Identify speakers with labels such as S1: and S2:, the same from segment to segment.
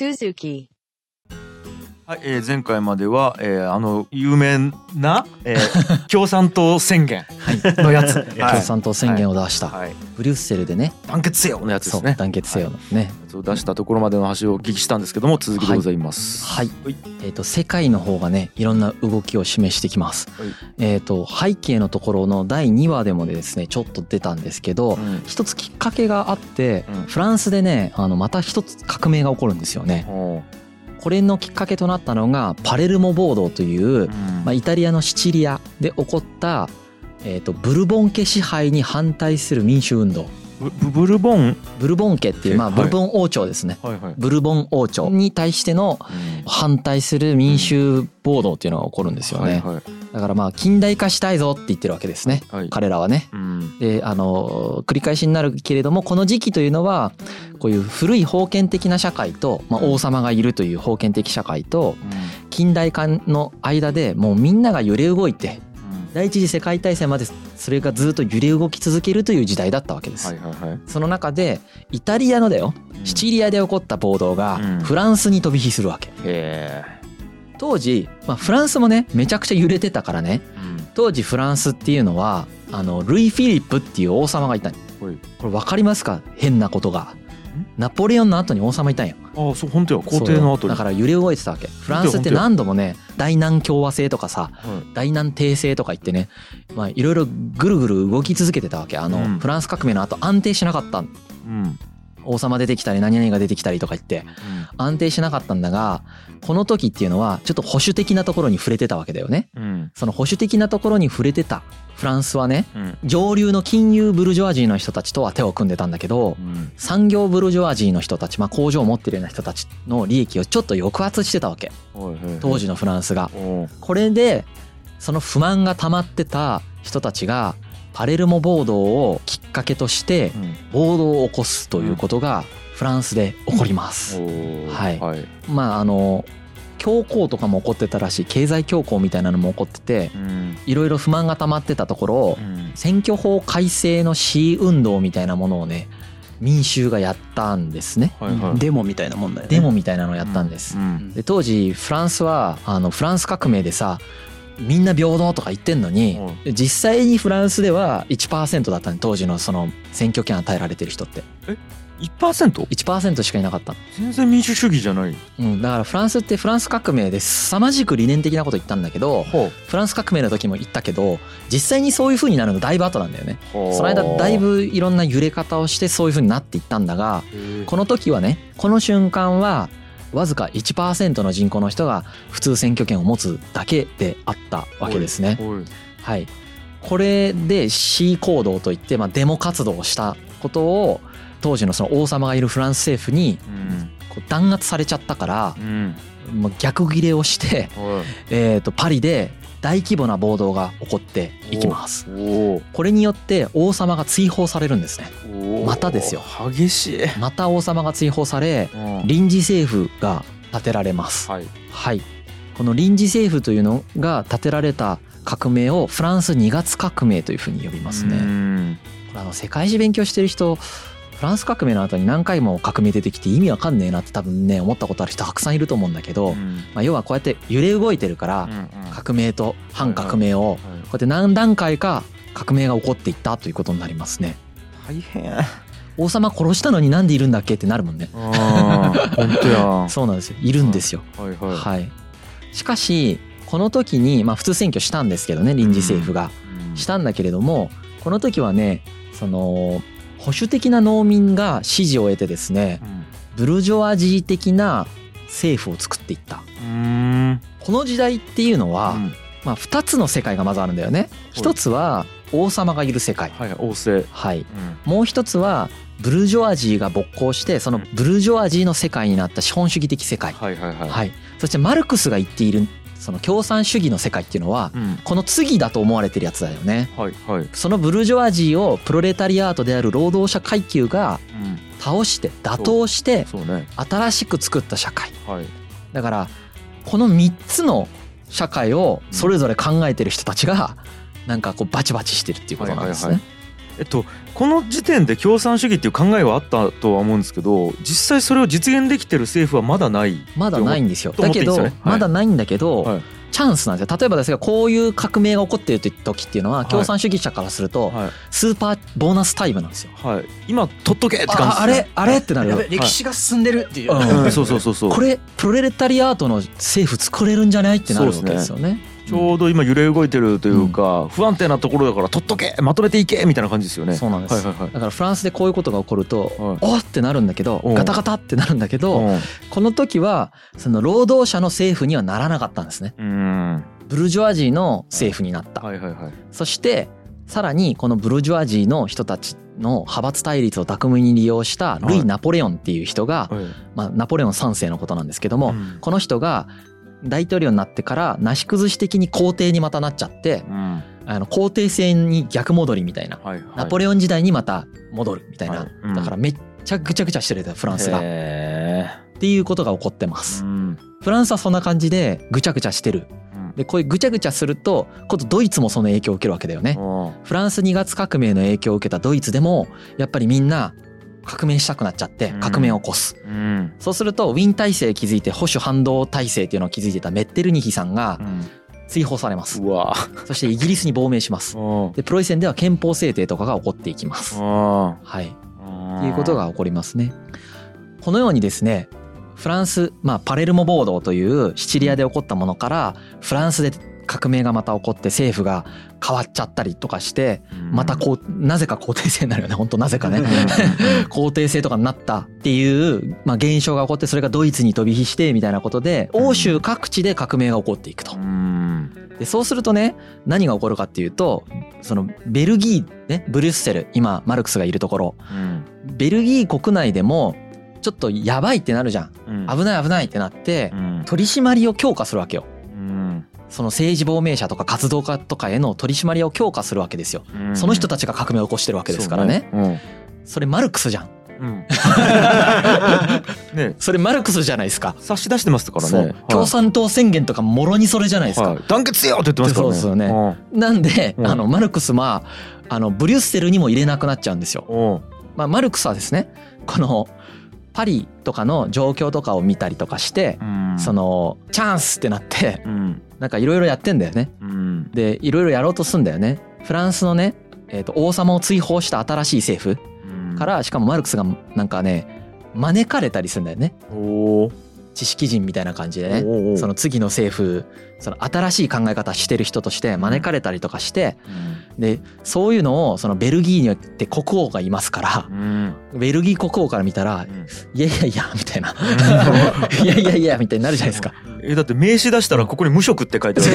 S1: Suzuki.
S2: はい、えー前回までは、えーあの有名な、えー 共産党宣言のやつ、はい。
S3: 共産党宣言を出した、
S2: はい、
S3: ブリュッセルでね。
S2: 団結せよのやつですね。
S3: 団結せよのね。
S2: やつを出したところまでの話をお聞きしたんですけども続きでございます。
S3: はい、
S2: はい。
S3: えー、と世界の方がねいろんな動きを示してきます、
S2: はい。
S3: えっ、と背景のところの第2話でもですねちょっと出たんですけど、
S2: うん。
S3: 一つきっかけがあって、
S2: うん。
S3: フランスでねあのまた一つ革命が起こるんですよね。
S2: お
S3: これのきっかけとなったのがパレルモ暴動という、まあ、イタリアのシチリアで起こった、えー、とブルボン家支配に反対する民主運動
S2: ブルボン、
S3: ブルボン家っていう、まあ、
S2: はい。
S3: ブルボン王朝ですね、
S2: はいはい。
S3: ブルボン王朝に対しての反対する民衆暴動っていうのが起こるんですよね、
S2: はいはい。
S3: だからまあ近代化したいぞって言ってるわけですね。
S2: はい。
S3: 彼らはね。
S2: うん。
S3: であの繰り返しになるけれどもこの時期というのはこういう古い封建的な社会と、まあ、王様がいるという封建的社会と近代化の間でもうみんなが揺れ動いて第一次世界大戦までそれがずっと揺れ動き続けるという時代だったわけです、
S2: はいはいはい。
S3: その中でイタリアのだよシチリアで起こった暴動が
S2: うん。
S3: フランスに飛び火するわけ。
S2: へ
S3: 当時、まあ、フランスもねめちゃくちゃ揺れてたからね。
S2: えうん。
S3: 当時フランスっていうのはあのルイ・フィリップっていう王様がいた。これ分かりますか？変なことがナポレオンの後に王様いたんよ
S2: ああそう本当や。皇帝の後
S3: だから揺れ動いてたわけ。フランスって何度もね大南共和制とかさ
S2: はい。
S3: 大南帝制とか言ってねまあいろいろぐるぐる動き続けてたわけ。あの、
S2: うん。
S3: フランス革命の後安定しなかった
S2: うん
S3: 王様出てきたり何々が出てきたりとか言って安定しなかったんだがこの時っていうのはちょっと保守的なところに触れてたわけだよね。
S2: うん。
S3: その保守的なところに触れてたフランスはね
S2: うん。
S3: 上流の金融ブルジョワジーの人たちとは手を組んでたんだけど
S2: うん。
S3: 産業ブルジョワジーの人たち、まあ、工場を持ってるような人たちの利益をちょっと抑圧してたわけ。当時のフランスが。これでその不満が溜まってた人たちがパレルモ暴動をきっかけとして
S2: うん。
S3: 暴動を起こすということがフランスで起こります。はい。
S2: はい。
S3: まああの恐慌とかも起こってたらしい。経済恐慌みたいなのも起こってて
S2: うん。
S3: いろいろ不満が溜まってたところを
S2: うん。
S3: 選挙法改正の市運動みたいなものをね民衆がやったんですね。
S2: はいはい。
S4: デモみたいなもんだよね。
S3: デモみたいなのをやったんです。
S2: うん。
S3: で当時フランスはあのフランス革命でさみんな平等とか言ってんのに、実際にフランスでは1%だったの当時のその選挙権与えられてる人って。
S2: 1%?
S3: 1%しかいなかった。の、
S2: 全然民主主義じゃない。
S3: うん、だからフランスってフランス革命で凄まじく理念的なこと言ったんだけど
S2: ほ
S3: フランス革命の時も言ったけど実際にそういう風になるのだいぶ後なんだよね。
S2: う。
S3: その間だいぶいろんな揺れ方をしてそういう風になっていったんだが
S2: へ
S3: この時はねこの瞬間はわずか1%の人口の人が普通選挙権を持つだけであったわけですね。はい、これで C 行動といって、まあ、デモ活動をしたことを当時のその王様がいるフランス政府に
S2: うん。
S3: こう弾圧されちゃったから
S2: うん。
S3: 逆ギレをして、
S2: はい。
S3: えー、とパリで大規模な暴動が起こっていきます。これによって王様が追放されるんですね。またですよ
S2: 激しい
S3: また王様が追放され
S2: うん
S3: 臨時政府が立てられます。
S2: はい
S3: はい。この臨時政府というのが立てられた革命をフランス2月革命というふうに呼びます
S2: う
S3: ね。
S2: ん
S3: これあの世界史勉強してる人フランス革命の後に何回も革命出てきて意味わかんねえなって多分ね思ったことある人たくさんいると思うんだけど、
S2: うん
S3: まあ、要はこうやって揺れ動いてるから革命と反革命をこうやって何段階か革命が起こっていったということになりますね。
S2: 大変
S3: 王様殺したのになんでいるんだっけってなるもんね。
S2: 本当や
S3: そうなんですよ。いるんですよ。
S2: はいはい
S3: はい。しかしこの時にまあ普通選挙したんですけどね臨時政府が
S2: うん
S3: したんだけれどもこの時はねその保守的な農民が支持を得てですねブルジョワジー的な政府を作っていった。
S2: うん
S3: この時代っていうのは、
S2: うん
S3: まあ2つの世界がまずあるんだよね。一つは王様がいる世界。
S2: はい王政
S3: はい。
S2: うん
S3: もう一つはブルジョワジーが勃興してそのブルジョワジーの世界になった資本主義的世界。
S2: はいはいはい
S3: はい。そしてマルクスが言っているその共産主義の世界っていうのは
S2: うん。
S3: この次だと思われてるやつだよね。
S2: はいはい。
S3: そのブルジョワジーをプロレタリアートである労働者階級が
S2: うん。
S3: 倒して打倒して新しく作った社会。
S2: はい。
S3: だからこの3つの社会をそれぞれ考えてる人たちがなんかこうバチバチしてるっていうことなんですね。
S2: えっとこの時点で共産主義っていう考えはあったとは思うんですけど実際それを実現できてる政府はまだない
S3: まだないんですよ。だけど
S2: ねはい。
S3: まだないんだけど、
S2: はい。
S3: チャンスなんですよ。例えばですがこういう革命が起こっている時っていうのは共産主義者からすると
S2: はい、
S3: スーパーボーナスタイムなんですよ。
S2: はい、今取っとけって感じ
S3: ああれあれ？ってなる
S1: 歴史が進んでるっていう、
S3: うん。
S2: うん、そうそうそうそう。
S3: これプロレタリアートの政府作れるんじゃない？ってなるわけですよね。
S2: ちょうど今揺れ動いてるというか、不安定なところだから取っとけまとめていけみたいな感じですよね。
S3: そうなんです、
S2: はいはいはい。
S3: だからフランスでこういうことが起こると、
S2: はい。
S3: おっってなるんだけど
S2: うん
S3: ガタガタってなるんだけど、
S2: うん
S3: この時はその労働者の政府にはならなかったんですね。
S2: うん。
S3: ブルジョワジーの政府になった、
S2: はいはいはい。
S3: そしてさらにこのブルジョワジーの人たちの派閥対立を巧みに利用したルイ・ナポレオンっていう人が、
S2: はい。
S3: まあ、ナポレオン3世のことなんですけども、
S2: うん。
S3: この人が大統領になってからなし崩し的に皇帝にまたなっちゃって
S2: うん。
S3: あの皇帝制に逆戻りみたいな
S2: はいはい。
S3: ナポレオン時代にまた戻るみたいな、
S2: はい。うん。
S3: だからめっちゃぐちゃぐちゃしてるフランスが。っ
S2: へ
S3: ていうことが起こってま
S2: ー
S3: す。
S2: うん。
S3: フランスはそんな感じでぐちゃぐちゃしてる。
S2: うん。
S3: でこういうぐちゃぐちゃすると今度ドイツもその影響を受けるわけだよね。
S2: あ
S3: フランス2月革命の影響を受けたドイツでもやっぱりみんな革命したくなっちゃって
S2: うん。
S3: 革命を起こす、
S2: ーうん。
S3: そうするとウィーン体制築いて保守反動体制っていうのを築いてたメッテルニヒさんが追放されます。そしてイギリスに亡命します。
S2: あ
S3: でプロイセンでは憲法制定とかが起こっていきます。
S2: あ
S3: はい。
S2: あ
S3: っていうことが起こりますね。このようにですねフランス、まあ、パレルモ暴動というシチリアで起こったものからフランスで革命がまた起こって政府が変わっちゃったりとかしてまたこうなぜか皇帝制になるよね。本当なぜかね。皇帝制とかになったっていう、まあ、現象が起こってそれがドイツに飛び火してみたいなことで欧州各地で革命が起こっていくと。
S2: う。ん。
S3: でそうするとね何が起こるかっていうとそのベルギーねブリュッセル今マルクスがいるところ。
S2: うん。
S3: ベルギー国内でもちょっとやばいってなるじゃん。
S2: うん。
S3: 危ない危ないってなって
S2: うん。
S3: 取り締まりを強化するわけよ。
S2: うん
S3: その政治亡命者とか活動家とかへの取り締まりを強化するわけですよ。
S2: うん。
S3: その人たちが革命を起こしてるわけですからね。
S2: そうね。
S3: それマルクスじゃん。
S2: うん。うん。ね。
S3: それマルクスじゃないですか。
S2: 差し出してますから
S3: そう。
S2: ね
S3: 共産党宣言とかもろにそれじゃないですか、
S2: はい。団結せよって言ってますからね。
S3: そうですよなんで、
S2: うん。
S3: あのマルクスはあのブリュッセルにも入れなくなっちゃうんですよ。まあ、マルクスはですねこのパリとかの状況とかを見たりとかして、
S2: うん。
S3: そのチャンスってなって
S2: うん。
S3: なんかいろいろやってんだよね。
S2: うん。
S3: でいろいろやろうとすんだよね。フランスのね、えー、と王様を追放した新しい政府
S2: うん。
S3: からしかもマルクスがなんかね招かれたりするんだよね。知識人みたいな感じでね。その次の政府その新しい考え方してる人として招かれたりとかしてでそういうのをそのベルギーによって国王がいますから
S2: うん。
S3: ベルギー国王から見たら
S2: うん。
S3: いやいやいやみたいな。いやいやいやみたいになるじゃないですか。
S2: えだって名刺出したらここに無職って書いてある。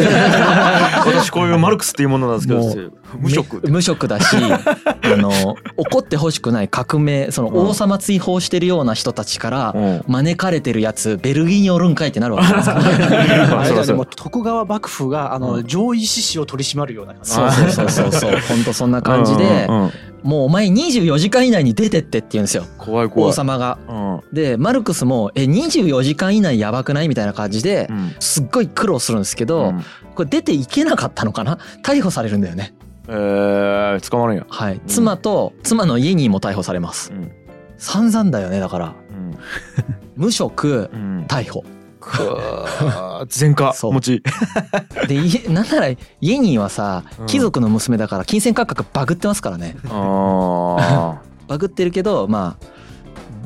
S2: 私こういうマルクスっていうものなんですけど 無職
S3: 無職だし あの怒ってほしくない革命その王様追放してるような人たちから
S2: うん。
S3: 招かれてるやつベルギーにおるんかいってなるわけですから。
S1: あれ
S2: そう
S1: 徳川幕府があの上位志士を取り締まるような感じ。
S3: そうそうそうそうそう。本当そんな感じで
S2: うんうんうん。
S3: もうお前24時間以内に出てってって言うんですよ。王
S2: 怖い怖い。
S3: 様が。
S2: うん。
S3: でマルクスも「え24時間以内やばくない?」みたいな感じで
S2: うん。
S3: すっごい苦労するんですけど、
S2: うん。
S3: これ出ていけなかったのかな？逮捕されるんだよね。
S2: えー捕まるんや。
S3: はい、妻と妻の家にも逮捕されます。
S2: うん。
S3: 散々だよねだから。
S2: うん。
S3: 無職
S2: うん。
S3: 逮捕。
S2: くー前科持ち。
S3: でいなんならイエニーはさ
S2: うん。
S3: 貴族の娘だから金銭価格バグってますからね。
S2: あ
S3: バグってるけどまあ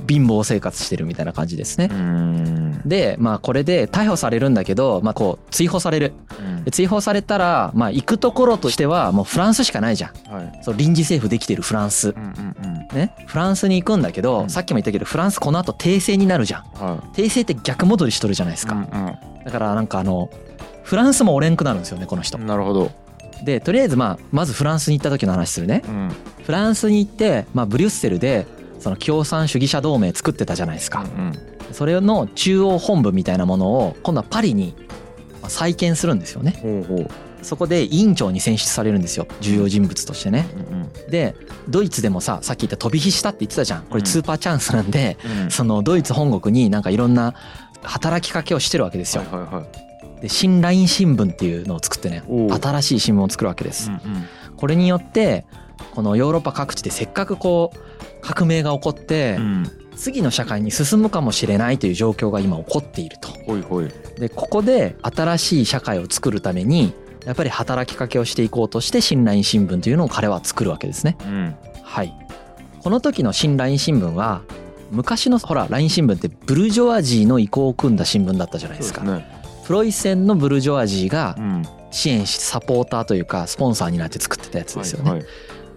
S3: 貧乏生活してるみたいな感じですね。でまあこれで逮捕されるんだけどまあこう追放される。
S2: うん。
S3: で追放されたらまあ行くところとしてはもうフランスしかないじゃん。
S2: はい。
S3: そう臨時政府できてるフランス。
S2: うんうん
S3: ね。フランスに行くんだけど、
S2: うん。
S3: さっきも言ったけどフランスこの後訂正になるじゃん。
S2: うんは
S3: 訂正って逆戻りしとるじゃないですか、
S2: いうん。
S3: だからなんかあのフランスもおれんくなるんですよねこの人。
S2: うんなるほど。
S3: でとりあえずまあまずフランスに行った時の話するね。
S2: うん。
S3: フランスに行って、まあ、ブリュッセルでその共産主義者同盟作ってたじゃないですか。
S2: うん
S3: それの中央本部みたいなものを今度はパリにまあ再建するんですよね。そこで委員長に選出されるんですよ。重要人物としてね。
S2: うん
S3: でドイツでもささっき言った飛び火したって言ってたじゃん。これ
S2: うん。
S3: スーパーチャンスなんで、
S2: うん。
S3: そのドイツ本国になんかいろんな働きかけをしてるわけですよ、で新ライン新聞っていうのを作ってね新しい新聞を作るわけです、これによってこのヨーロッパ各地でせっかくこう革命が起こって
S2: うん
S3: 次の社会に進むかもしれないという状況が今起こっていると。
S2: ほいほい
S3: でここで新しい社会を作るためにやっぱり働きかけをしていこうとして新来新聞というのを彼は作るわけですね。
S2: うん
S3: はい。この時の新来新聞は昔のほらライン新聞ってブルジョワジーの意向を組んだ新聞だったじゃないですか。
S2: ね
S3: プロイセンのブルジョワジーが
S2: うん
S3: 支援しサポーターというかスポンサーになって作ってたやつですよね。
S2: はいはい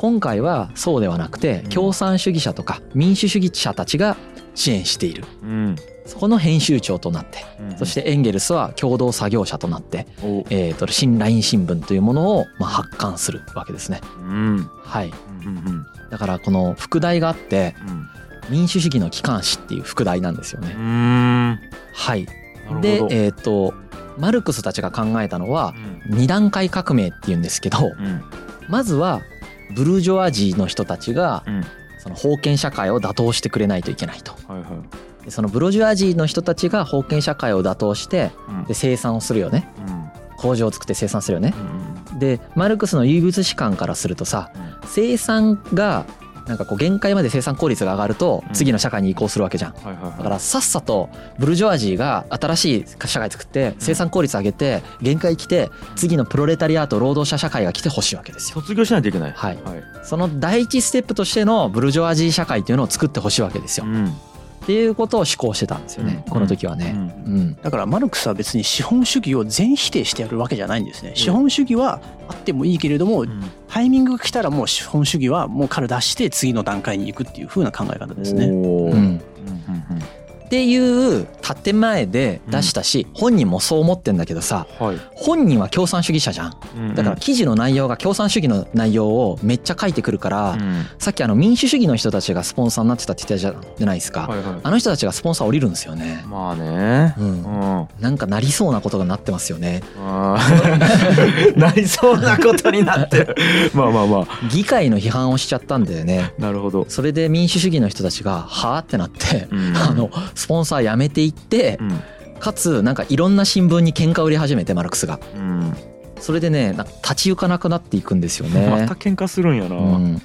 S3: 今回はそうではなくて
S2: うん。
S3: 共産主義者とか民主主義者たちが支援している。
S2: うん。
S3: そこの編集長となって、
S2: うん。
S3: そしてエンゲルスは共同作業者となって、
S2: お。
S3: えー、と新ライン新聞というものをまあ発刊するわけですね。
S2: うん。
S3: はい。
S2: うんうん
S3: だからこの副題があって
S2: うん。
S3: 民主主義の機関紙っていう副題なんですよね。
S2: う。ん。
S3: はい。で、えっ、とマルクスたちが考えたのは
S2: うん。
S3: 二段階革命っていうんですけど、
S2: うん。
S3: まずはブルジョワジーの人たちが
S2: うん
S3: その封建社会を打倒してくれないといけないと。
S2: はいはい
S3: でそのブルジョワジーの人たちが封建社会を打倒して
S2: うん
S3: で生産をするよね。
S2: うん
S3: 工場を作って生産するよね。
S2: うん
S3: でマルクスの唯物史観からするとさ生産がなんかこう限界まで生産効率が上がると
S2: うん。
S3: 次の社会に移行するわけじゃん。だからさっさとブルジョワジーが新しい社会作って生産効率上げて限界来て次のプロレタリアート労働者社会が来てほしいわけですよ。
S2: 卒業しないといけない。
S3: はい。
S2: はい。
S3: その第一ステップとしてのブルジョワジー社会っていうのを作ってほしいわけですよ。
S2: うん
S3: っていうことを志向してたんですよね。
S2: うん。
S3: この時はね。うん。
S1: だからマルクスは別に資本主義を全否定してやるわけじゃないんですね。資本主義はあってもいいけれども、
S2: うん。
S1: タイミングが来たらもう資本主義はもうから出して次の段階に行くっていう風な考え方ですね。
S3: っていう建前で出したし本人もそう思ってんだけどさ本人は共産主義者じゃん。
S2: うん
S3: だから記事の内容が共産主義の内容をめっちゃ書いてくるから、
S2: うん。
S3: さっきあの民主主義の人たちがスポンサーになってたって言ったじゃないですか、あの人たちがスポンサー降りるんですよね、
S2: まあね。
S3: うん。
S2: うん。
S3: なんかなりそうなことがなってますよね。
S2: なりそうなことになってる。まあまあまあ。
S3: 議会の批判をしちゃったんだよね。
S2: なるほど。
S3: それで民主主義の人たちがはあってなって、
S2: うん。
S3: あのスポンサー辞めていって
S2: う、ん。
S3: かつなんかいろんな新聞に喧嘩を売り始めてマルクスが。
S2: うん。
S3: それでねなんか立ち行かなくなっていくんですよ
S2: ま
S3: ね
S2: た。喧嘩するんやな。
S3: うん。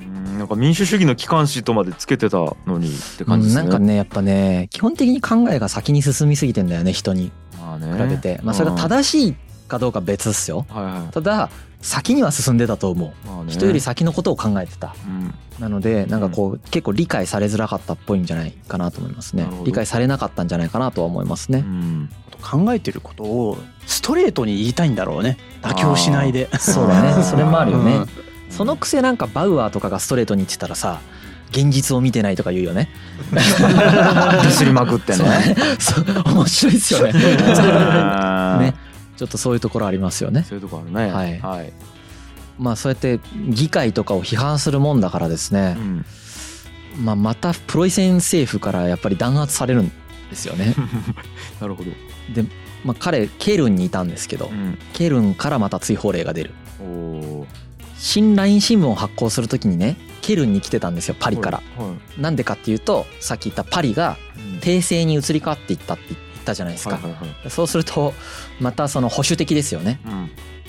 S2: うん。なんか民主主義の機関紙とまでつけてたのにって感じですね。
S3: なんかねやっぱね基本的に考えが先に進みすぎてんだよね人に。
S2: まあね。
S3: 比べて、まあそれが正しいかどうかは別っすよ。
S2: はいはい。
S3: ただ先には進んでたと思う。
S2: まあね。
S3: 人より先のことを考えてた。
S2: うん。
S3: なのでなんかこう結構理解されづらかったっぽいんじゃないかなと思いますね。理解されなかったんじゃないかなとは思います
S2: う
S3: ね
S2: ん
S1: 考えてることをストレートに言いたいんだろうね。妥協しないで。
S3: そうだね。それもあるよね。
S1: うん。
S3: そのくせなんかバウアーとかがストレートに言ってたらさ現実を見てないとか言うよね。
S2: ディスりまくってね。
S3: 面白いですよね。ねちょっとそういうところありますよね。
S2: そういうとこあるね。
S3: はい。
S2: はい。
S3: まあそうやって議会とかを批判するもんだからですね。
S2: う、ん。
S3: まあ、またプロイセン政府からやっぱり弾圧されるんですよね。
S2: なるほど。
S3: で、まあ、彼ケルンにいたんですけど
S2: うん。
S3: ケルンからまた追放令が出る。
S2: おー。
S3: 新ライン新聞を発行するときにねケルンに来てたんですよパリから。
S2: はい。
S3: なんでかっていうとさっき言ったパリが
S2: うん。
S3: 帝政に移り変わっていったって言ったじゃないですか。
S2: はいはいはい。
S3: そうするとまたその保守的ですよね。
S2: うん。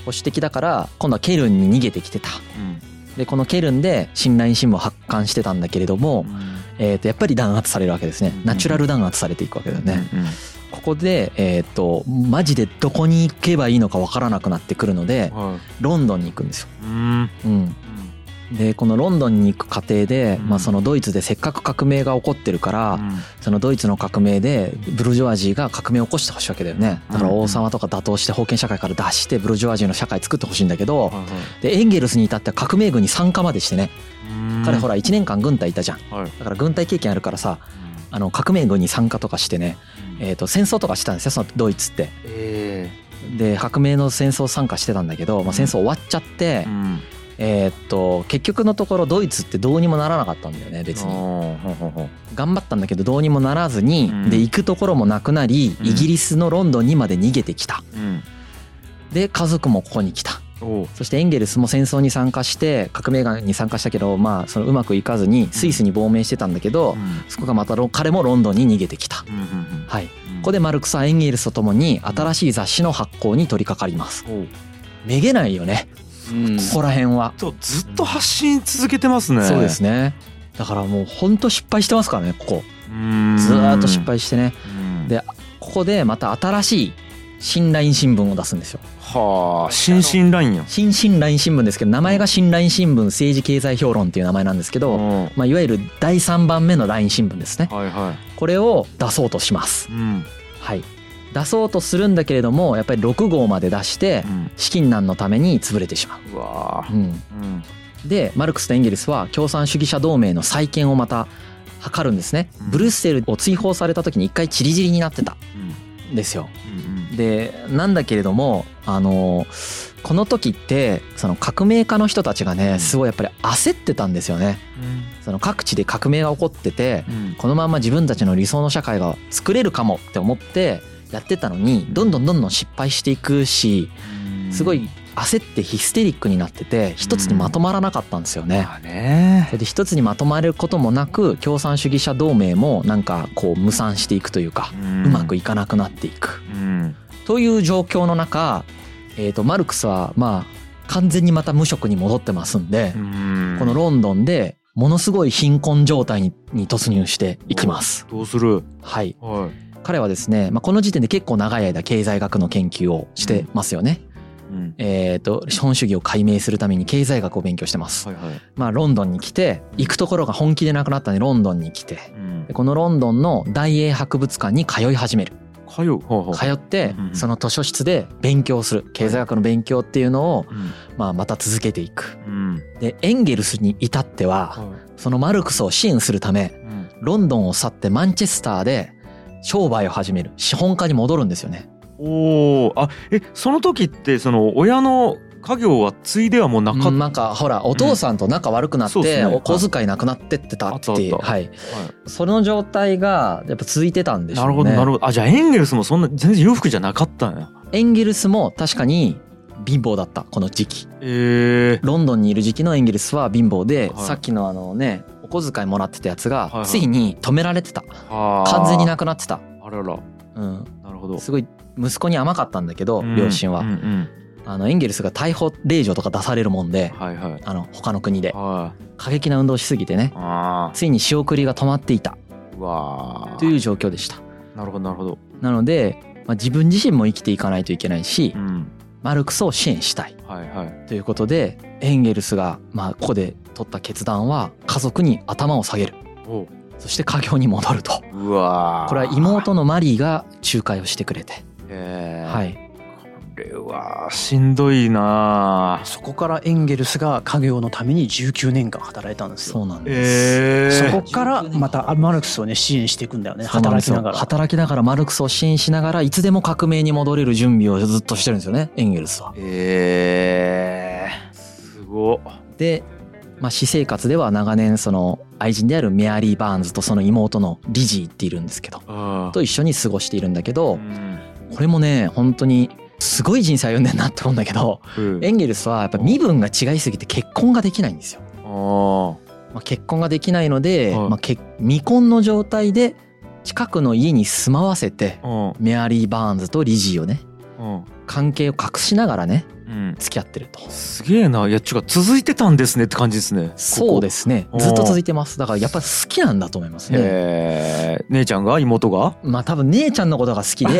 S3: 保守的だから今度はケルンに逃げてきてた。
S2: うん。
S3: でこのケルンで新ライン新聞を発刊してたんだけれども、えー、とやっぱり弾圧されるわけですね。
S2: うん。
S3: ナチュラル弾圧されていくわけだよね、
S2: うんうん
S3: ここでえっ、とマジでどこに行けばいいのかわからなくなってくるので
S2: はい。
S3: ロンドンに行くんですよ、
S2: うん。
S3: うん、でこのロンドンに行く過程で、
S2: うん。
S3: まあ、そのドイツでせっかく革命が起こってるから、
S2: うん。
S3: そのドイツの革命でブルジョワジーが革命を起こしてほしいわけだよね。だから王様とか打倒して封建社会から出してブルジョワジーの社会作ってほしいんだけどでエンゲルスに至っては革命軍に参加までしてね。
S2: うん。
S3: 彼ほら1年間軍隊いたじゃん。
S2: はい。
S3: だから軍隊経験あるからさあの革命軍に参加とかしてね、えー、と戦争とかしてたんですよそのドイツって。
S2: え
S3: で革命の戦争参加してたんだけど、まあ、戦争終わっちゃって
S2: え、
S3: ーっと結局のところドイツってどうにもならなかったんだよね別に。頑張ったんだけどどうにもならずに、
S2: うん
S3: で行くところもなくなり
S2: うん
S3: イギリスのロンドンにまで逃げてきた。
S2: うん
S3: で家族もここに来た。そしてエンゲルスも戦争に参加して革命軍に参加したけどまあそのうまくいかずにスイスに亡命してたんだけど、
S2: うん
S3: そこがまたロ彼もロンドンに逃げてきた。はい、
S2: うん
S3: ここでマルクスはエンゲルスとともに新しい雑誌の発行に取り掛かります。めげないよね。うん。ここら辺は。
S2: とずっと発信続けてますね。
S3: そうですね。だからもうほんと失敗してますからねここ。
S2: うん。
S3: ずーっと失敗してね。
S2: うん。
S3: でここでまた新しい新 LINE 新聞を出すんですよ。
S2: はあ新進ラインや。
S3: 新新 LINE 新聞ですけど名前が新 LINE 新聞政治経済評論っていう名前なんですけど、
S2: うん。
S3: まあ、いわゆる第3番目の LINE 新聞ですね。
S2: はいは
S3: これを出そうとします。
S2: いうん。
S3: はい出そうとするんだけれどもやっぱり6号まで出して
S2: うん。
S3: 資金難のために潰れてしま
S2: う。わ
S3: う、うん、
S2: ーうん。
S3: でマルクスとエンゲルスは共産主義者同盟の再建をまた図るんですね。
S2: うん。
S3: ブルッセルを追放された時に一回チリチリになってた
S2: うん
S3: んですよ。
S2: うん。
S3: でなんだけれどもあのこの時ってその革命家の人たちがねすごいやっぱり焦ってたんですよね。その各地で革命が起こってて
S2: うん。
S3: このまま自分たちの理想の社会が作れるかもって思ってやってたのにどんどんどんどん失敗していくし
S2: うん
S3: すごい焦ってヒステリックになってて一つにまとまらなかったんですよね。それで一つにまとまることもなく共産主義者同盟もなんかこう無産していくというかうまくいかなくなっていく。
S2: うん。
S3: という状況の中、えー、とマルクスはまあ完全にまた無職に戻ってますんで
S2: うん。
S3: このロンドンでものすごい貧困状態にに突入していきます。
S2: どうする？
S3: はい。
S2: はい
S3: 彼はですね、まあ、この時点で結構長い間経済学の研究をしてますよね。
S2: うん。
S3: えっ、と資本主義を解明するために経済学を勉強してます。
S2: はいはい。
S3: まあロンドンに来て行くところが本気でなくなったんでロンドンに来て。
S2: うん。
S3: でこのロンドンの大英博物館に通い始める。
S2: 通う？
S3: 通ってその図書室で勉強する。経済学の勉強っていうのを
S2: うん。
S3: まあまた続けていく。
S2: うん。
S3: でエンゲルスに至っては
S2: は
S3: そのマルクスを支援するためロンドンを去ってマンチェスターで商売を始める資本家に戻るんですよね。
S2: おおあえその時ってその親の家業は継いではもうなかった、
S3: うんなんかほらお父さんと仲悪くなって
S2: そうっすね。
S3: お小遣いなくなってってたって
S2: あったあった。
S3: はい。その状態がやっぱ続いてたんでしょうね。
S2: なるほどなるほど。あじゃあエンゲルスもそんな全然裕福じゃなかったんや。
S3: エンゲルスも確かに貧乏だったこの時期。
S2: ええ
S3: ロンドンにいる時期のエンゲルスは貧乏で、
S2: はい。
S3: さっきのあのねお小遣いもらってたやつが
S2: はいはい。
S3: ついに止められてた、
S2: はあ
S3: 完全になくなってた、
S2: あらら。
S3: うん、
S2: なるほど。
S3: すごい息子に甘かったんだけど、両親は、
S2: うんうん。
S3: あのエンゲルスが逮捕令状とか出されるもんで
S2: はいはい。
S3: あの他の国で。
S2: はい。
S3: 過激な運動をしすぎてね。
S2: あ
S3: ついに仕送りが止まっていた。
S2: わー。
S3: という状況でした。
S2: なるほどなるほど。
S3: なので、まあ、自分自身も生きていかないといけないし
S2: うん。
S3: マルクスを支援したい。
S2: はいはい。
S3: ということでエンゲルスがまあここで取った決断は家族に頭を下げる。
S2: お
S3: そして家業に戻ると。
S2: うわー。
S3: これは妹のマリーが仲介をしてくれて。はい。
S2: これはしんどいな
S1: そこからエンゲルスが家業のために19年間働いたんですよ。
S3: そうなんです。
S2: ええ
S1: そこからまたマルクスをね支援していくんだよね働きながら。
S3: 働きながらマルクスを支援しながらいつでも革命に戻れる準備をずっとしてるんですよねエンゲルスは。
S2: ええすごっ。
S3: で、まあ、私生活では長年その愛人であるメアリー・バーンズとその妹のリジーっているんですけど
S2: あ
S3: と一緒に過ごしているんだけ
S2: う
S3: ど
S2: ん。
S3: これもね本当にすごい人生歩んでんなって思うんだけど
S2: うん。
S3: エンゲルスはやっぱ身分が違いすぎて結婚ができないんですよ。
S2: あ
S3: まあ、結婚ができないので、
S2: はい。
S3: まあ、け未婚の状態で近くの家に住まわせてメアリー・バーンズとリジーをね
S2: うん。
S3: 関係を隠しながらね
S2: うん
S3: 付き合ってると。
S2: すげえな。いやちゅうか続いてたんですねって感じですね。
S3: そうですすねずっと続いてます。だからやっぱり好きなんだと思いますね。
S2: ええ姉ちゃんが妹が？
S3: まあ多分姉ちゃんのことが好きで。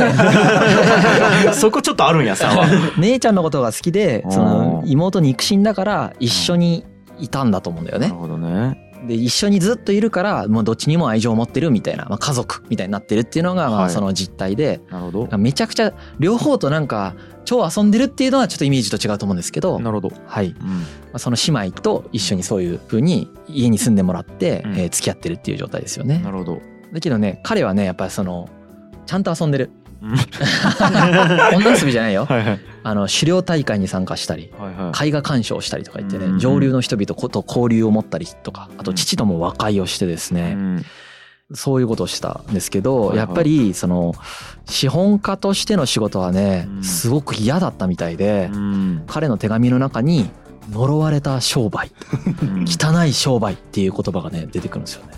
S2: そこちょっとあるんやさは。
S3: 姉ちゃんのことが好きでその
S2: うん
S3: 妹肉親だから一緒にいたんだと思うんだよね。
S2: なるほどね
S3: で一緒にずっといるからもうどっちにも愛情を持ってるみたいな、まあ、家族みたいになってるっていうのがま
S2: はい。
S3: あその実態で、
S2: なるほど。
S3: めちゃくちゃ両方となんか超遊んでるっていうのはちょっとイメージと違うと思うんですけど、
S2: なるほど。
S3: はい、
S2: うん。
S3: まあその姉妹と一緒にそういう風に家に住んでもらって、
S2: うん。
S3: えー付き合ってるっていう状態ですよね。
S2: な。るほど。
S3: だけどね彼はねやっぱりそのちゃんと遊んでる。
S2: うん
S3: 女遊びじゃないよ。
S2: はいはい。
S3: あの狩猟大会に参加したり
S2: はいはい。
S3: 絵画鑑賞したりとか言って
S2: うん
S3: ね上流の人々と交流を持ったりとかあ
S2: うん。
S3: と父とも和解をしてですね
S2: うん。
S3: そういうことをしたんですけど
S2: はいはい。
S3: やっぱりその資本家としての仕事はね
S2: うん。
S3: すごく嫌だったみたいで
S2: うん。
S3: 彼の手紙の中に呪われた商売
S2: うん。
S3: 汚い商売っていう言葉がね出てくるんですよね。
S2: か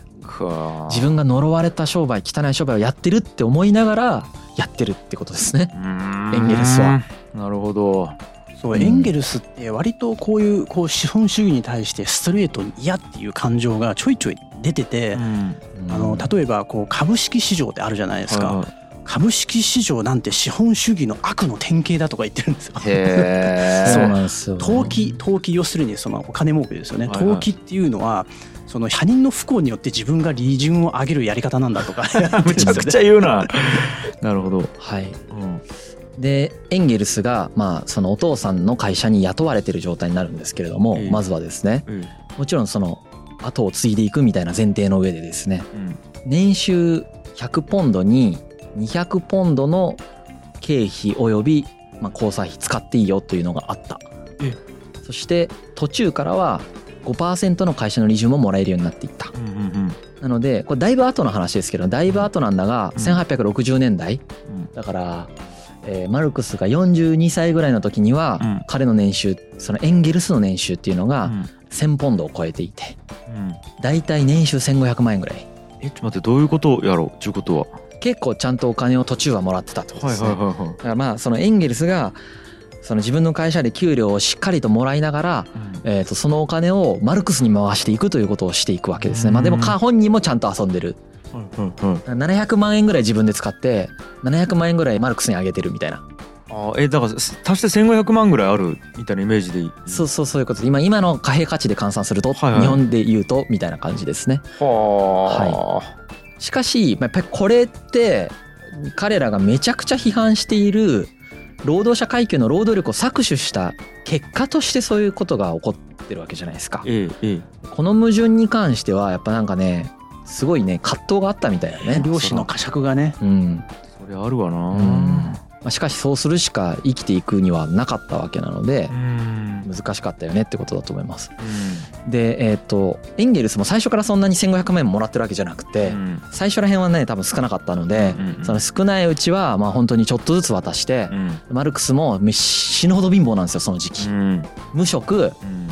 S3: 自分が呪われた商売汚い商売をやってるって思いながらやってるってことですね。
S2: うん。
S3: エンゲルスは。
S2: なるほど。
S1: そうエンゲルスって割とこういうこう資本主義に対してストレートに嫌っていう感情がちょいちょい出てて、
S2: うん。
S1: あの例えばこう株式市場ってあるじゃないですか、
S2: はいはい。
S1: 株式市場なんて資本主義の悪の典型だとか言ってるんですよ。
S3: そうなんですよ、
S1: 投機投機要するにそのお金儲けですよね、投機っていうのはその他人の不幸によって自分が利潤を上げるやり方なんだとか。
S2: むちゃくちゃ言うな。なるほど、
S3: はい。
S2: うん。
S3: でエンゲルスがまあそのお父さんの会社に雇われてる状態になるんですけれども、
S2: ええ。
S3: まずはですね
S2: うん
S3: もちろんその後を継いでいくみたいな前提の上でですね
S2: うん。
S3: 年収100ポンドに200ポンドの経費およびまあ交際費使っていいよというのがあった。
S2: え。
S3: そして途中からは5%の会社の利潤ももらえるようになっていった。
S2: うんうん
S3: なのでこれだいぶ後の話ですけどだいぶ後なんだが
S2: うん。
S3: 1860年代。
S2: うん。
S3: だから、えーマルクスが42歳ぐらいの時には、
S2: うん。
S3: 彼の年収そのエンゲルスの年収っていうの
S2: う
S3: が
S2: ん。
S3: 1000ポンドを超えていて。
S2: うん。
S3: だいたい年収1500万円ぐらい。
S2: えちょっと待ってどういうことをやろうちゅうことは。
S3: 結構ちゃんとお金を途中はもらってたってことですね、まあそのエンゲルスがその自分の会社で給料をしっかりともらいながら、えー、とそのお金をマルクスに回していくということをしていくわけですね。まあでもか本人もちゃんと遊んでる。
S2: はいはいはい
S3: 700万円ぐらい自分で使って700万円ぐらいマルクスにあげてるみたいな。
S2: あえだから足して1500万ぐらいあるみたいなイメージでいい？
S3: そうそうそういうことで今今の貨幣価値で換算すると、
S2: はいはい
S3: 日本で言うとみたいな感じですね。
S2: は
S3: しかし、まあやっぱりこれって彼らがめちゃくちゃ批判している労働者階級の労働力を搾取した結果としてそういうことが起こってるわけじゃないですか。
S2: えええ
S3: この矛盾に関してはやっぱなんかねすごいね葛藤があったみたいだね。
S1: 漁師の呵責がね。
S3: うん。
S2: それあるわな。
S3: うんまあ、しかしそうするしか生きていくにはなかったわけなので
S2: うん。
S3: 難しかったよねってことだと思います。でえっ、とエンゲルスも最初からそんなに1500万円もらってるわけじゃなくて、
S2: うん。
S3: 最初ら辺はね多分少なかったので、その少ないうちはまあ本当にちょっとずつ渡して、
S2: うん。
S3: マルクスもめ死ぬほど貧乏なんですよその時期。
S2: うん。
S3: 無職、
S2: うん。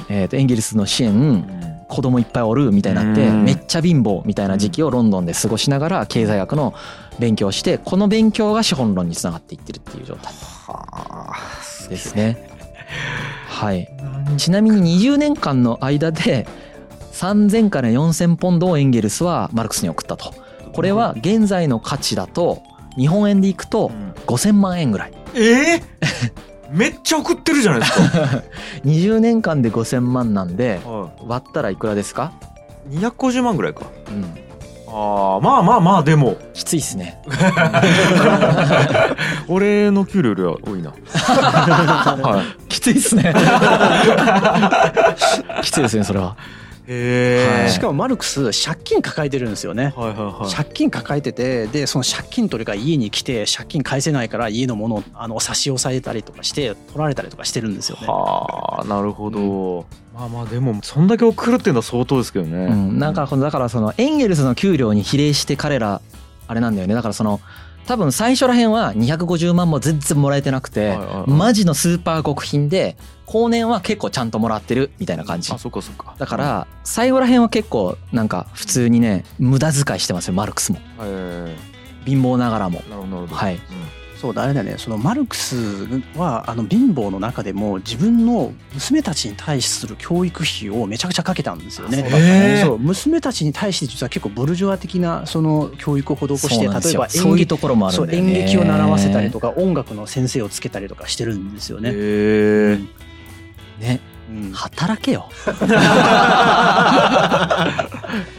S3: えー、とエンゲルスの支援
S2: うん。
S3: 子供いっぱいおるみたいになって
S2: うん。
S3: めっちゃ貧乏みたいな時期をロンドンで過ごしながら経済学の勉強をしてこの勉強が資本論につながっていってるっていう状態。
S2: はあ
S3: ですね。はい、ちなみに20年間の間で3000から4000ポンドをエンゲルスはマルクスに送ったと。これは現在の価値だと日本円でいくと5000万円ぐらい。
S2: ええ めっちゃ送ってるじゃないですか。
S3: 20年間で5000万なんで
S2: は
S3: 割ったらいくらですか、
S2: い250万ぐらいか。
S3: うん、
S2: ああまあまあまあでも
S3: きついっすね。
S2: 俺の給料よりは多いな はい
S3: きついっすね。きついですねそれは。
S2: へえ
S1: しかもマルクス借金抱えてるんですよね。
S2: はいはいはい
S1: 借金抱えててでその借金取りが家に来て借金返せないから家のものをあの差し押さえたりとかして取られたりとかしてるんですよね。
S2: はあなるほど、まあまあでもそんだけ送るっていうのは相当ですけどね、
S3: うん、なんかこのだからそのエンゲルスの給料に比例して彼らあれなんだよね。だからその多分最初ら辺は250万も全然もらえてなくて、
S2: はいはいはい。
S3: マジのスーパー極貧で後年は結構ちゃんともらってるみたいな感じ。
S2: あそっかそっか。
S3: だから最後ら辺は結構なんか普通にね無駄遣いしてますよマルクスも。
S2: え
S3: 貧乏ながらも。
S2: なるほど
S3: はい
S1: そうだあれだよね。そのマルクスはあの貧乏の中でも自分の娘たちに対する教育費をめちゃくちゃかけたんですよね。
S2: あそうね。
S1: 娘たちに対して実は結構ブルジョア的なその教育を施して例えば演劇
S3: ところもある
S1: 演劇を習わせたりとか音楽の先生をつけたりとかしてるんですよね。
S3: ね
S1: うん。
S3: 働けよ。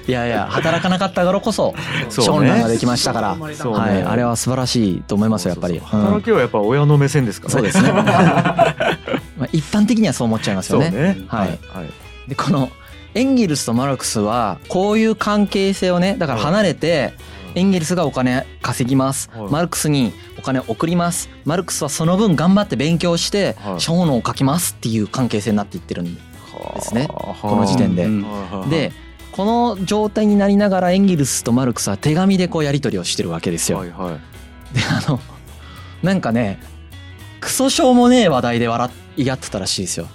S3: いやいや働かなかったからこそ長男ができましたから。
S2: ね。
S3: はい、あれは素晴らしいと思いますよやっぱり。
S2: 働きはやっぱ親の目線ですから
S3: そうですね。まあ一般的にはそう思っちゃいますよね。はい。
S2: はい
S3: でこのエンゲルスとマルクスはこういう関係性をねだから離れてエンゲルスがお金稼ぎます。
S2: はい。
S3: マルクスにお金を送ります。マルクスはその分頑張って勉強して
S2: はい。
S3: 小脳を書きますっていう関係性になっていってるんですね。
S2: こ
S3: この時点で。
S1: うん。
S3: でこの状態になりながらエンゲルスとマルクスは手紙でこうやり取りをしてるわけですよ。
S2: はいはい。
S3: であのなんかねクソしょうもねえ話題で笑い合ってたらしいですよ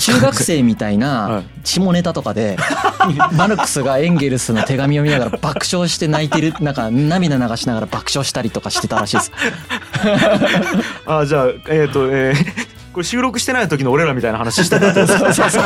S3: 中学生みたい
S2: は
S3: ない。下ネタとかで マルクスがエンゲルスの手紙を見ながら爆笑して泣いてるなんか涙流しながら爆笑したりとかしてたらしいです。
S2: あじゃあえっ、とえーこれ収録してない時の俺らみたいな話してたって
S3: そうそうそう。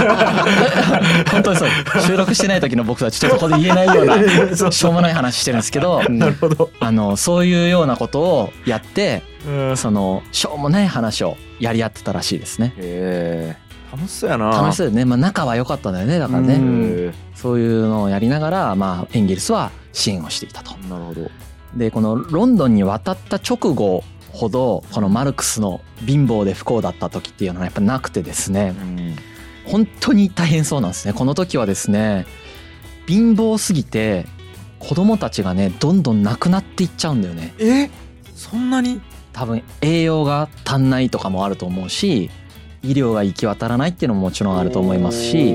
S3: 本当にそう。収録してない時の僕たちちょっとここで言えないようなしょうもない話してるんですけど
S2: なるほど。
S3: あのそういうようなことをやって
S2: うん。
S3: そのしょうもない話をやり合ってたらしいですね。
S2: へえ楽しそうやな。
S3: 楽しそうだよね、まあ、仲は良かったんだよね。だからね、そういうのをやりながら、まあ、エンゲルスは支援をしていたと。
S2: えなるほど。
S3: でこのロンドンに渡った直後ほどこのマルクスの貧乏で不幸だった時っていうのはやっぱなくてですね。
S2: うん。
S3: 本当に大変そうなんですね。この時はですね貧乏すぎて子供たちがねどんどん亡くなっていっちゃうんだよね。
S2: え？そんなに？
S3: 多分栄養が足んないとかもあると思うし医療が行き渡らないっていうのももちろんあると思いますし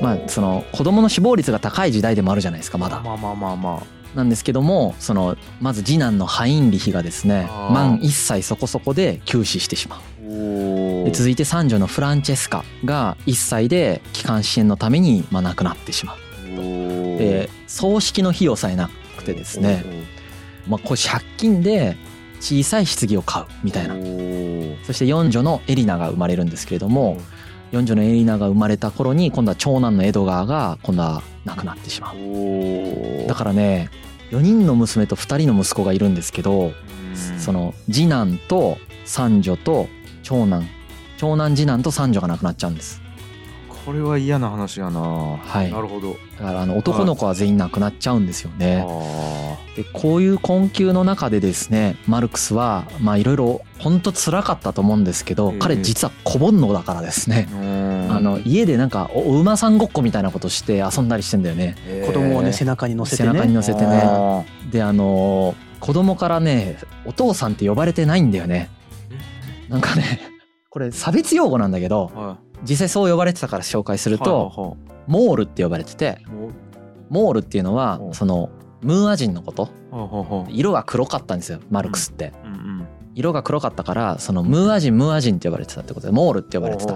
S3: まあその子供の死亡率が高い時代でもあるじゃないですかまだ。
S2: まあまあまあま
S3: なんですけどもそのまず次男のハインリヒがですね満1歳そこそこで急死してしまう。
S2: お
S3: で続いて三女のフランチェスカが1歳で気管支炎のためにまあ亡くなってしまう。
S2: お
S3: で葬式の費用さえなくてですね、まあ、これ借金で小さい棺を買うみたいなそして四女のエリナが生まれるんですけれども四女のエリナが生まれた頃に今度は長男のエドガーが今度は亡くなってしまう。だからね4人の娘と2人の息子がいるんですけどその次男と三女と長男長男次男と三女が亡くなっちゃうんです
S2: これは嫌な話やな。
S3: はい。
S2: なるほど。
S3: だからあの男の子は全員亡くなっちゃうんですよね。
S2: あ
S3: でこういう困窮の中でですねマルクスはまあいろいろ本当辛かったと思うんですけど
S2: ええ。
S3: 彼実は小煩悩だからですね。
S2: ー
S3: あの家でなんかおお馬さんごっこみたいなことして遊んだりしてんだよね。
S1: 子供をね
S2: へ
S1: 背中に乗せて
S3: 背中に
S1: ね
S3: 乗せてね。
S2: あ
S3: であの子供からねお父さんって呼ばれてないんだよね。なんかねこれ差別用語なんだけど
S2: ーは
S3: 実際そう呼ばれてたから紹介する
S2: い
S3: と
S2: は
S3: モールって呼ばれててモールっていうのは
S2: う。ん
S3: そのムーア人のこと。色が黒かったんですよマルクスって。色が黒かったからそのムーア人ムーア人って呼ばれてたってことでモールって呼ばれてた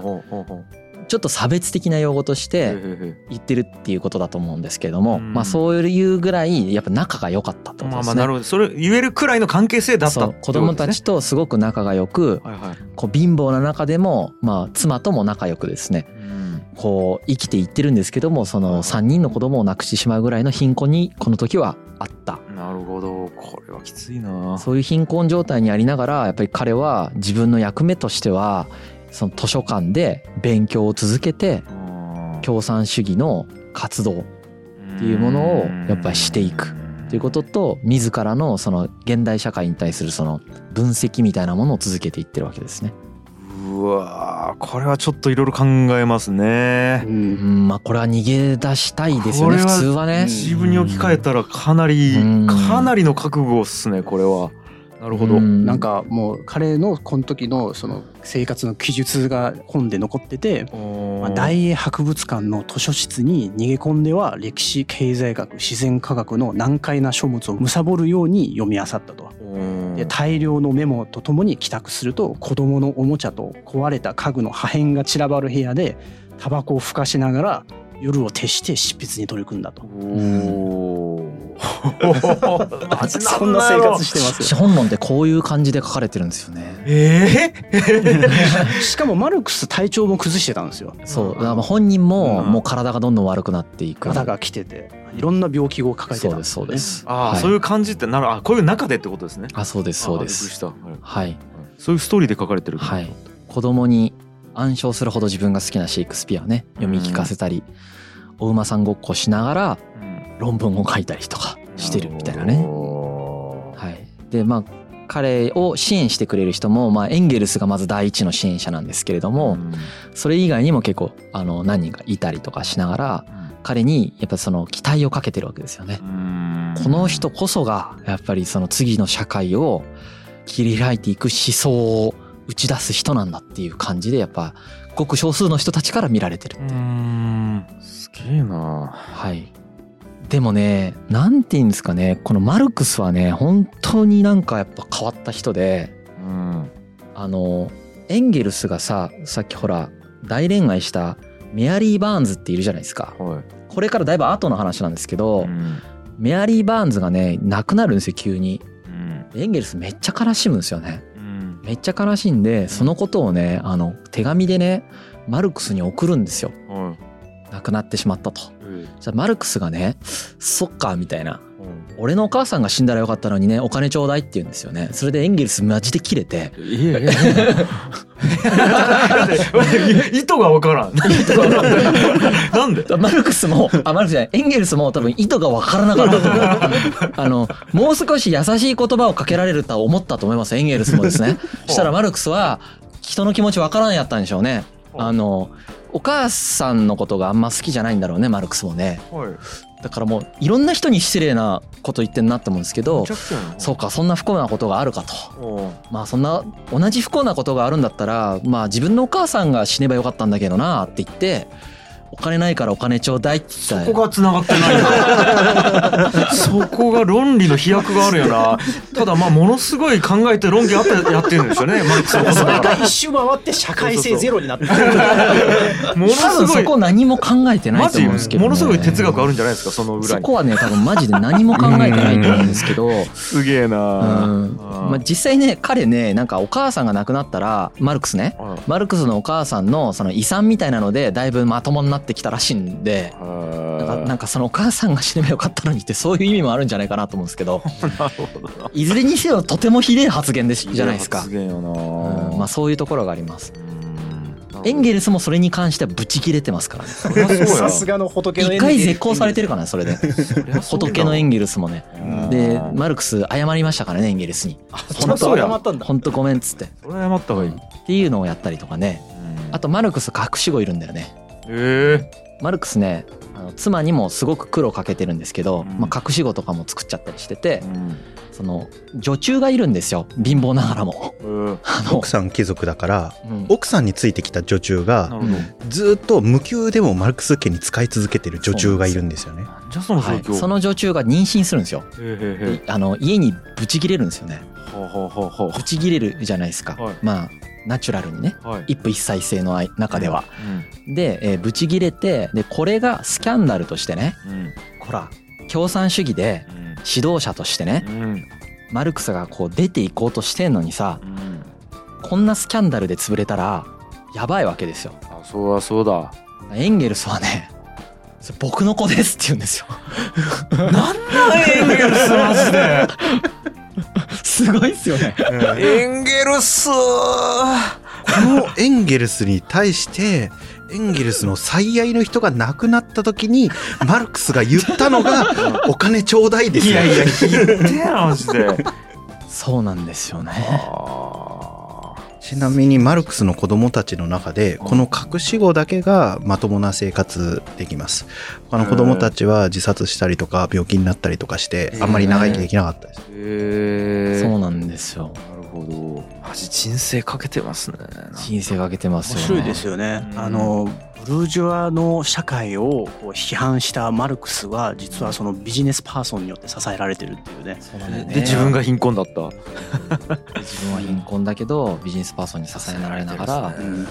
S3: ちょっと差別的な用語とし
S2: へ
S3: て言ってるっていうことだと思うんですけれども
S2: うん。
S3: まあそういうぐらいやっぱ仲が良かったってこと。ですね
S2: まあまあなるほど。それ言えるくらいの関係性だった
S3: そう。子供たちとすごく仲が良く
S2: はいはい。
S3: こう貧乏な中でもまあ妻とも仲良くですね
S2: うん。
S3: こう生きていってるんですけどもその3人の子供を亡くしてしまうぐらいの貧困にこの時はあった。
S2: なるほど。これはきついな。
S3: そういう貧困状態にありながらやっぱり彼は自分の役目としてはその図書館で勉強を続けて共産主義の活動っていうものをやっぱりしていく。ということと自らのその現代社会に対するその分析みたいなものを続けていってるわけですね。
S2: うわーこれはちょっといろいろ考えますね。
S1: う
S3: うん。んまあこれは逃げ出したいですよね普通はね。
S2: 自分に置き換えたらかなり
S3: うん。
S2: かなりの覚悟っすねこれはなるほど。
S3: うん。
S1: なんかもう彼のこの時のその生活の記述が本で残ってて、まあ、大英博物館の図書室に逃げ込んでは歴史経済学自然科学の難解な書物を貪るように読み漁ったと。で大量のメモとともに帰宅すると子供のおもちゃと壊れた家具の破片が散らばる部屋でタバコをふかしながら夜を徹して執筆に取り組んだと。
S2: おマジ
S1: そんな生活してます
S3: 資
S1: よ。
S3: 本論ってこういう感じで書かれてるんですよね。
S2: え
S1: しかもマルクス体調も崩してたんですよ。
S3: そうだからまあ本人も
S2: うん
S3: もう体がどんどん悪くなっていく。
S1: 肩が来てていろんな病気を抱えて
S3: そうです
S1: たんです。
S3: そうです。
S2: ああ、
S3: はい
S2: そういう感じってなるあこういう中でってことですね
S3: あそうですそうです。
S2: たはい
S3: はい
S2: そういうストーリーで書かれてる
S3: はい子供に暗唱するほど自分が好きなシェイクスピアをね読み聞かせたり、お馬さんごっこしながら
S2: うん
S3: 論文を書いたりとかしてるみたいなね。はい、でまあ彼を支援してくれる人も、まあ、エンゲルスがまず第一の支援者なんですけれども、
S2: ん
S3: それ以外にも結構あの何人かいたりとかしながら彼にやっぱその期待をかけてるわけですよね。
S2: うん
S3: この人こそがやっぱりその次の社会を切り開いていく思想を打ち出す人なんだっていう感じでやっぱごく少数の人たちから見られてる。
S2: うんすげえな
S3: はい。でもね、なんて言うんですかね、このマルクスはね、本当になんかやっぱ変わった人で、
S2: うん。
S3: あの、エンゲルスがさ、さっきほら、大恋愛したメアリー・バーンズっているじゃないですか。
S2: はい。
S3: これからだいぶ後の話なんですけど、
S2: うん。
S3: メアリー・バーンズがね、亡くなるんですよ、急に。
S2: うん。
S3: エンゲルスめっちゃ悲しむんですよね。
S2: うん。
S3: めっちゃ悲しいんでそのことをねあの手紙でねマルクスに送るんですよ。
S2: は
S3: 亡くなってしまったと。
S2: いえ
S3: じゃあマルクスがね「そっか」みたいな。
S2: えうん「
S3: 俺のお母さんが死んだらよかったのにねお金ちょうだい」って言うんですよね。それでエンゲルスマジで切れて。
S2: 意図がわからん。なんで？
S3: マルクスもあマルクスじゃないエンゲルスも多分意図が分からなかったと思うあのもう少し優しい言葉をかけられるとは思ったと思いますエンゲルスもですねしたらマルクスは人の気持ち分からんやったんでしょうねあのお母さんのことがあんま好きじゃないんだろうねマルクスもね。
S2: はい。
S3: だからもういろんな人に失礼なこと言ってんなって思うんですけどそうかそんな不幸なことがあるかと。まあそんな同じ不幸なことがあるんだったらまあ自分のお母さんが死ねばよかったんだけどなって言ってお金ないからお金ちょうだいって言った
S2: そこが繋がってないな。そこが論理の飛躍があるよな。ただまあものすごい考えて論議あってやってるんでしょうね。マルクス
S1: それが一周回って社会性ゼロになって。
S2: もの
S3: 多分
S2: すごい
S3: そこ何も考えてないと思うんですけど、ね、
S2: ものすごい哲学あるんじゃないですかその裏に。
S3: そこはね多分マジで何も考えてないと思うんですけど
S2: すげえな。
S3: うんまあ、実際ね彼ねなんかお母さんが亡くなったらマルクスね
S2: あ
S3: マルクスのお母さんのその遺産みたいなのでだいぶまともになってきたらしいんでなんかなんかそのお母さんが死ねばよかったのにってそういう意味もあるんじゃないかなと思うんですけど
S2: なるほどな。
S3: いずれにせよとてもひでえ発言ですじゃないですか
S2: 発。言よな。
S3: うんまあそういうところがあります。
S2: うん
S3: エンゲルスもそれに関してはブチ切れてますからね。
S1: さすがの仏の
S3: 一回絶交されてるからねそれで。仏のエンゲルスもね。
S2: うん
S3: でマルクス謝りましたからねエンゲルスに。
S1: 本当謝ったんだ
S3: 本当ごめんっつって。っ
S2: それは謝った方がいい。
S3: ていうのをやったりとかね。あとマルクス隠し子いるんだよね。
S2: え
S3: マルクスねあの妻にもすごく苦労かけてるんですけど、
S2: うん
S3: まあ、隠し子とかも作っちゃったりしてて
S2: え。うん
S3: その女中がいるんですよ貧乏ながらも。
S2: うん
S3: あの
S4: 奥さん貴族だから
S3: うん
S4: 奥さんについてきた女中
S2: な
S4: が。ずっと無給でもマルクス家に使い続けてる女中がいるんですよね。
S2: じゃあその状
S3: はい、
S2: 況。
S3: その女中が妊娠するんですよ。あの家にブチ切れるんですよね。ブチ切れるじゃないですか。
S2: はい
S3: まあナチュラルにね
S2: あ。はい。
S3: 一夫一妻制の中では。
S2: うん。
S3: で、えーブチ切れてでこれがスキャンダルとしてね
S2: うん。
S3: ほら共産主義で
S2: うん。
S3: 指導者としてね
S2: うん。
S3: マルクスがこう出ていこうとしてんのにさ
S2: うん。
S3: こんなスキャンダルで潰れたらやばいわけですよ。
S2: あ、そうだそうだ。
S3: エンゲルスはね僕の子ですって言うんですよ。
S2: なんだエンゲルスマジで。
S3: すごいっすよね。
S2: エンゲルス。
S4: このエンゲルスに対してエンゲルスの最愛の人が亡くなった時にマルクスが言ったのが「お金ちょうだい」ですよ。
S2: いやいや言ってやマジで。
S3: そうなんですよね。
S2: あ
S4: ちなみにマルクスの子供たちの中でこの隠し子だけがまともな生活できます。他の子供たちは自殺したりとか病気になったりとかしてあんまり長生きできなかったです。
S2: ーへえ。
S3: そうなんですよ。
S2: なるほど。マジ人生かけてますね。
S3: 人生かけてますよね。
S1: 面白いですよね。
S2: うん
S1: あのブルージュアの社会をこう批判したマルクスは実はそのビジネスパーソンによって支えられてるっていうね。
S3: そうね
S2: で自分が貧困だった。
S3: 自分は貧困だけどビジネスパーソンに支えられながら、
S2: 支えられて
S1: うん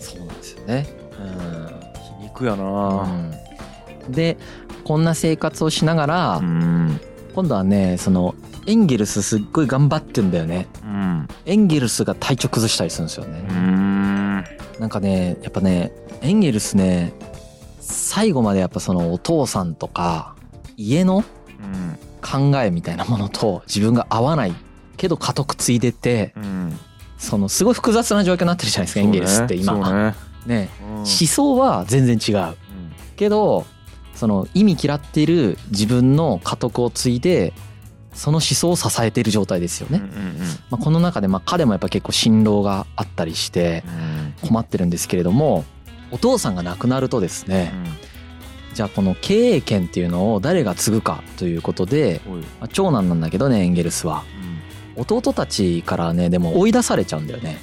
S3: そうなんですよね。
S2: 皮肉や
S3: うん
S2: な。
S3: うんでこんな生活をしながら、
S2: うん。
S3: 今度はねそのエンゲルスすっごい頑張ってんだよね。
S2: うん。
S3: エンゲルスが体調崩したりするんですよね。
S2: うん。
S3: なんかねやっぱねエンゲルスね最後までやっぱそのお父さんとか家の考えみたいなものと自分が合わないけど家督継いでて
S2: うん。
S3: そのすごい複雑な状況になってるじゃないですか、エンゲルスって今。
S2: ね。
S3: ね
S2: うん
S3: 思想は全然違うけどその意味嫌っている自分の家督を継いでその思想を支えている状態ですよね。まあ、この中でまあ彼もやっぱ結構辛労があったりして
S2: うん
S3: 困ってるんですけれどもお父さんが亡くなるとですねじゃあこの経営権っていうのを誰が継ぐかということで、まあ長男なんだけどねエンゲルスは。弟たちからねでも追い出されちゃうんだよね。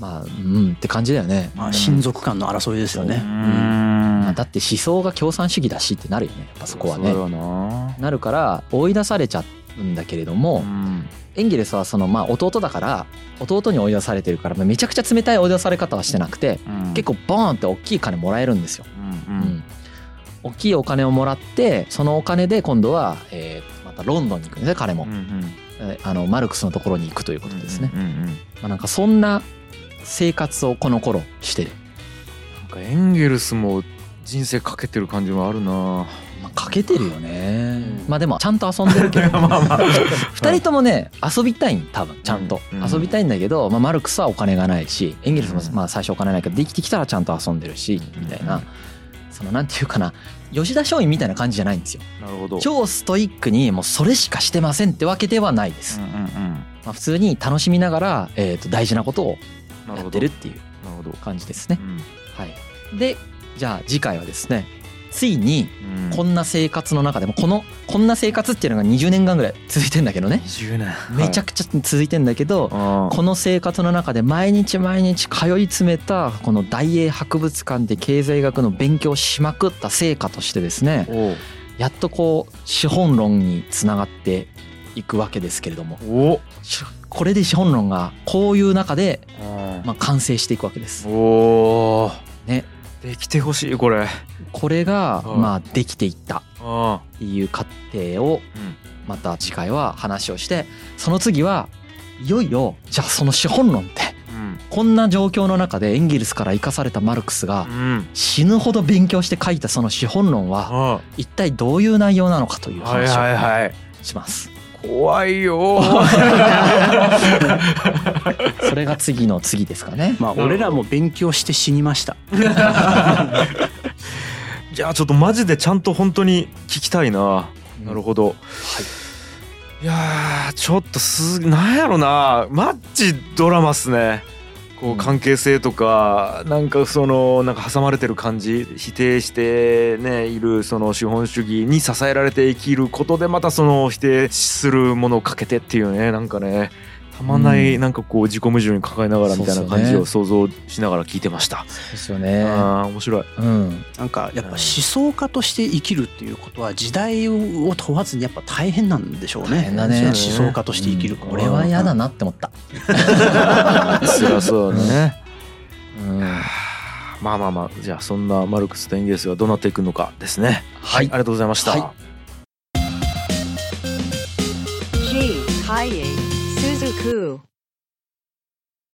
S3: まあうんって感じだよね、
S1: まあ親族間の争いですよね。
S3: う
S2: うん。
S3: まあ、だって思想が共産主義だしってなるよねやっぱそこはね。
S2: な。
S3: なるから追い出されちゃうんだけれども、
S2: うん
S3: エンゲルスはそのまあ弟だから弟に追い出されてるからまあめちゃくちゃ冷たい追い出され方はしてなくて
S2: うん
S3: 結構ボーンって大きい金もらえるんですよ。
S2: う
S3: うんん大きいお金をもらってそのお金で今度は、えーまたロンドンに行くんですね彼も
S2: うん。うん
S3: えあのマルクスのところに行くということですね。
S2: うんうんうん
S3: まあ、なんかそんな生活をこの頃してる。
S2: なんかエンゲルスも人生かけてる感じもあるな
S3: まあ、かけてるよね。まあでもちゃんと遊んでるけど。
S2: まあまあ。
S3: 二人ともね遊びたいん多分ちゃんと、
S2: うん。うん。
S3: 遊びたいんだけど、まあ、マルクスはお金がないしエンゲルスも
S2: うん。
S3: まあ最初お金ないけどできてきたらちゃんと遊んでるしみたいな。そのなんていうかな吉田松陰みたいな感じじゃないんですよ。
S2: なるほど。
S3: 超ストイックにもうそれしかしてませんってわけではないです、
S2: うんうんうん。
S3: まあ、普通に楽しみながら、えー、と大事なことをやってるっていう感じですね。
S2: うん。
S3: はい。でじゃあ次回はですねついに
S2: うん。
S3: こんな生活の中でもこのこんな生活っていうのが20年間ぐらい続いてんだけどね。
S2: 20年。
S3: めちゃくちゃ続いてんだけど、
S2: ゃ
S3: この生活の中で毎日毎日通い詰めたこの大英博物館で経済学の勉強しまくった成果としてですね
S2: お
S3: やっとこう資本論につながっていくわけですけれども。これで資本論がこういう中で、
S2: お
S3: まあ、完成していくわけです。ね
S2: できてほしいこれ。
S3: これが
S2: うん。
S3: まあできていった。
S2: あ
S3: っていう過程を
S2: うん。
S3: また次回は話をしてその次はいよいよじゃあその資本論って
S2: うん。
S3: こんな状況の中でエンゲルスから生かされたマルクスが
S2: うん。
S3: 死ぬほど勉強して書いたその資本論は
S2: あ
S3: 一体どういう内容なのかという
S2: はい
S3: 話を
S2: はいはい。
S3: します。
S2: 怖いよ。
S3: それが次の次ですかね。
S1: まあ俺らも勉強して死にました。
S2: じゃあちょっとマジでちゃんと本当に聞きたいな。なるほど、い、やーちょっとすなんやろな。マッチドラマっすねこう関係性とか、なんかそのなんか挟まれてる感じ否定してねいるその資本主義に支えられて生きることでまたその否定するものをかけてっていうねなんかね。たまんない
S3: うん
S2: なんかこう自己矛盾に抱えながらみたいな感じを想像しながら聞いてました。
S3: そうですよね。
S2: あー面白い。
S3: うん。
S1: なんかやっぱ思想家として生きるっていうことは時代を問わずにやっぱ大変なんでしょうね
S3: 大変だね
S1: 思想家として生きること
S3: 俺は嫌だなって思った。
S2: 辛そうだね。
S3: うん。
S2: まあまあまあじゃあそんなマルクスとエンゲルスがどうなっていくのかですね。
S3: はい
S2: ありがとうございました。
S3: はい
S5: Who?